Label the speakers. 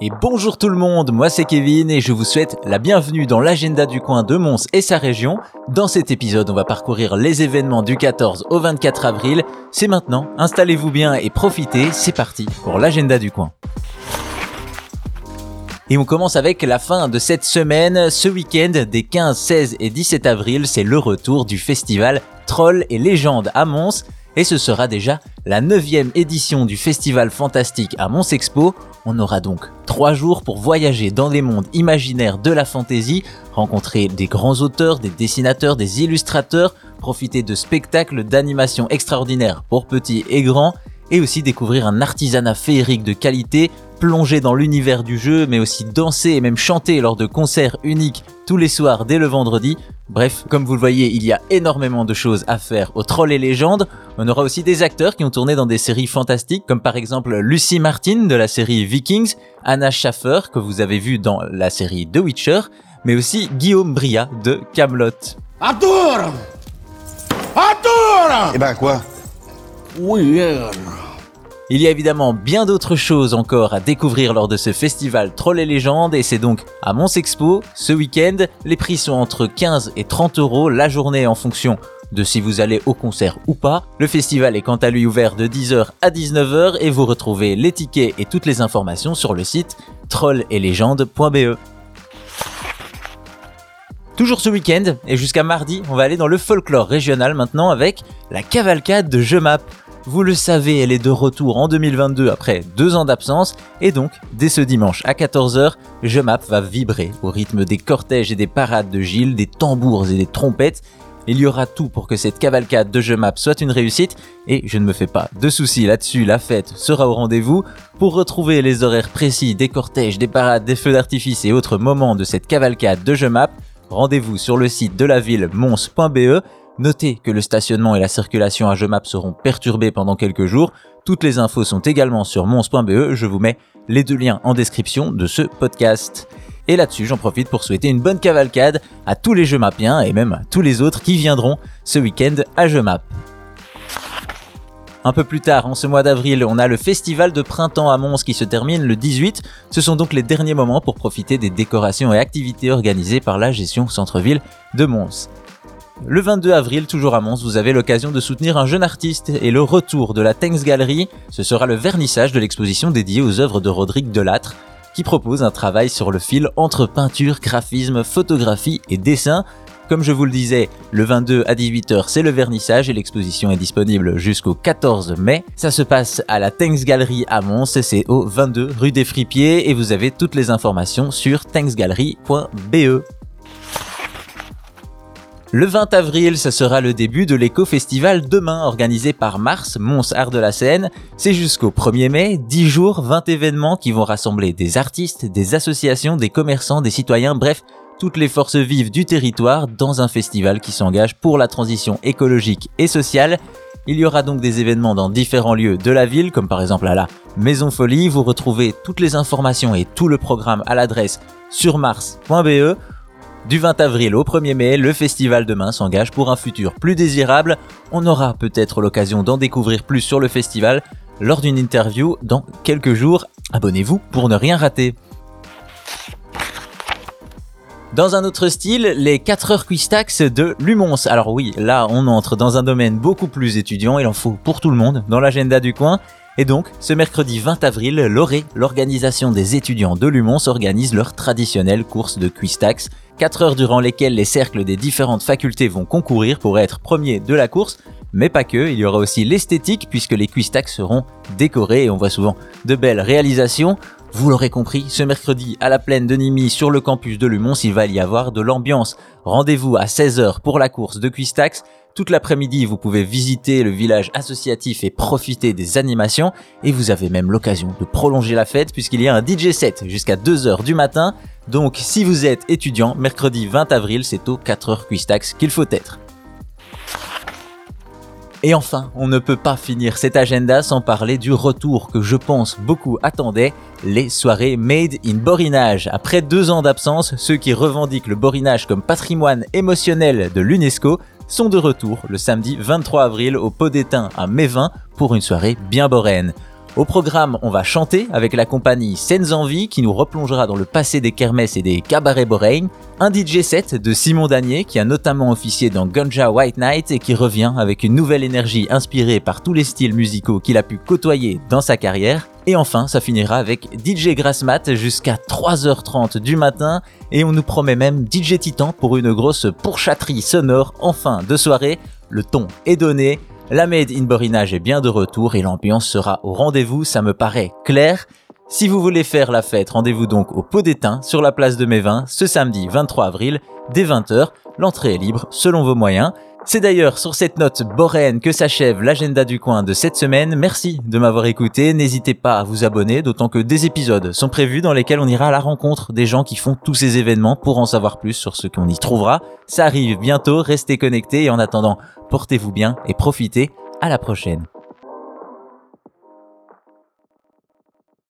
Speaker 1: Et bonjour tout le monde, moi c'est Kevin et je vous souhaite la bienvenue dans l'agenda du coin de Mons et sa région. Dans cet épisode, on va parcourir les événements du 14 au 24 avril. C'est maintenant, installez-vous bien et profitez, c'est parti pour l'agenda du coin. Et on commence avec la fin de cette semaine. Ce week-end, des 15, 16 et 17 avril, c'est le retour du festival Trolls et légendes à Mons et ce sera déjà la neuvième édition du Festival Fantastique à Mons Expo. On aura donc trois jours pour voyager dans les mondes imaginaires de la fantaisie, rencontrer des grands auteurs, des dessinateurs, des illustrateurs, profiter de spectacles d'animation extraordinaires pour petits et grands, et aussi découvrir un artisanat féerique de qualité, plonger dans l'univers du jeu, mais aussi danser et même chanter lors de concerts uniques tous les soirs dès le vendredi. Bref, comme vous le voyez, il y a énormément de choses à faire au Troll et Légendes. On aura aussi des acteurs qui ont tourné dans des séries fantastiques, comme par exemple Lucy Martin de la série Vikings, Anna Schaffer que vous avez vu dans la série The Witcher, mais aussi Guillaume Bria de Camelot.
Speaker 2: Arthur Arthur
Speaker 3: Eh ben quoi?
Speaker 2: Oui,
Speaker 1: Il y a évidemment bien d'autres choses encore à découvrir lors de ce festival Troll et Légendes et c'est donc à Mons Expo ce week-end. Les prix sont entre 15 et 30 euros la journée en fonction de si vous allez au concert ou pas. Le festival est quant à lui ouvert de 10h à 19h et vous retrouvez les tickets et toutes les informations sur le site trolletlégendes.be. Toujours ce week-end et jusqu'à mardi, on va aller dans le folklore régional maintenant avec la cavalcade de Jemap. Vous le savez, elle est de retour en 2022 après deux ans d'absence et donc dès ce dimanche à 14h, Jemap va vibrer au rythme des cortèges et des parades de Gilles, des tambours et des trompettes. Il y aura tout pour que cette cavalcade de Jemap soit une réussite et je ne me fais pas de soucis là-dessus, la fête sera au rendez-vous. Pour retrouver les horaires précis des cortèges, des parades, des feux d'artifice et autres moments de cette cavalcade de Jemap, rendez-vous sur le site de la ville mons.be. Notez que le stationnement et la circulation à Jemap seront perturbés pendant quelques jours. Toutes les infos sont également sur mons.be. Je vous mets les deux liens en description de ce podcast. Et là-dessus, j'en profite pour souhaiter une bonne cavalcade à tous les Gemapiens et même à tous les autres qui viendront ce week-end à Gemap. Un peu plus tard, en ce mois d'avril, on a le festival de printemps à Mons qui se termine le 18. Ce sont donc les derniers moments pour profiter des décorations et activités organisées par la gestion centre-ville de Mons. Le 22 avril, toujours à Mons, vous avez l'occasion de soutenir un jeune artiste et le retour de la Thanks Gallery. Ce sera le vernissage de l'exposition dédiée aux œuvres de Rodrigue Delattre, qui propose un travail sur le fil entre peinture, graphisme, photographie et dessin. Comme je vous le disais, le 22 à 18h, c'est le vernissage et l'exposition est disponible jusqu'au 14 mai. Ça se passe à la Thanks Gallery à Mons, c'est au 22 rue des Fripiers et vous avez toutes les informations sur thanksgallery.be. Le 20 avril, ce sera le début de l'éco-festival demain organisé par Mars, Mons Art de la Seine. C'est jusqu'au 1er mai, 10 jours, 20 événements qui vont rassembler des artistes, des associations, des commerçants, des citoyens, bref, toutes les forces vives du territoire dans un festival qui s'engage pour la transition écologique et sociale. Il y aura donc des événements dans différents lieux de la ville, comme par exemple à la Maison Folie. Vous retrouvez toutes les informations et tout le programme à l'adresse sur mars.be. Du 20 avril au 1er mai, le festival demain s'engage pour un futur plus désirable. On aura peut-être l'occasion d'en découvrir plus sur le festival lors d'une interview dans quelques jours. Abonnez-vous pour ne rien rater. Dans un autre style, les 4 heures Quistax de Lumons. Alors oui, là on entre dans un domaine beaucoup plus étudiant, il en faut pour tout le monde dans l'agenda du coin. Et donc, ce mercredi 20 avril, l'ORE, l'organisation des étudiants de Lumons, organise leur traditionnelle course de Quistax. 4 heures durant lesquelles les cercles des différentes facultés vont concourir pour être premiers de la course. Mais pas que, il y aura aussi l'esthétique puisque les Quistax seront décorés et on voit souvent de belles réalisations. Vous l'aurez compris, ce mercredi à la plaine de Nîmes sur le campus de Lumons, il va y avoir de l'ambiance. Rendez-vous à 16h pour la course de Quistax. Toute l'après-midi, vous pouvez visiter le village associatif et profiter des animations. Et vous avez même l'occasion de prolonger la fête puisqu'il y a un DJ set jusqu'à 2h du matin. Donc si vous êtes étudiant, mercredi 20 avril, c'est aux 4h Quistax qu'il faut être. Et enfin, on ne peut pas finir cet agenda sans parler du retour que je pense beaucoup attendaient, les soirées Made in Borinage. Après deux ans d'absence, ceux qui revendiquent le borinage comme patrimoine émotionnel de l'UNESCO sont de retour le samedi 23 avril au Pot d'Étain à Mévin pour une soirée bien boraine. Au programme, on va chanter avec la compagnie Senzanvi qui nous replongera dans le passé des kermesses et des cabarets boreign. Un DJ set de Simon Danier qui a notamment officié dans Gunja White Night et qui revient avec une nouvelle énergie inspirée par tous les styles musicaux qu'il a pu côtoyer dans sa carrière. Et enfin, ça finira avec DJ Grassmat jusqu'à 3h30 du matin et on nous promet même DJ Titan pour une grosse pourchatterie sonore en fin de soirée. Le ton est donné, la Made in Borinage est bien de retour et l'ambiance sera au rendez-vous, ça me paraît clair. Si vous voulez faire la fête, rendez-vous donc au pot d'étain sur la place de Mévin ce samedi 23 avril dès 20h. L'entrée est libre selon vos moyens. C'est d'ailleurs sur cette note boréenne que s'achève l'agenda du coin de cette semaine. Merci de m'avoir écouté. N'hésitez pas à vous abonner, d'autant que des épisodes sont prévus dans lesquels on ira à la rencontre des gens qui font tous ces événements pour en savoir plus sur ce qu'on y trouvera. Ça arrive bientôt, restez connectés et en attendant, portez-vous bien et profitez. À la prochaine.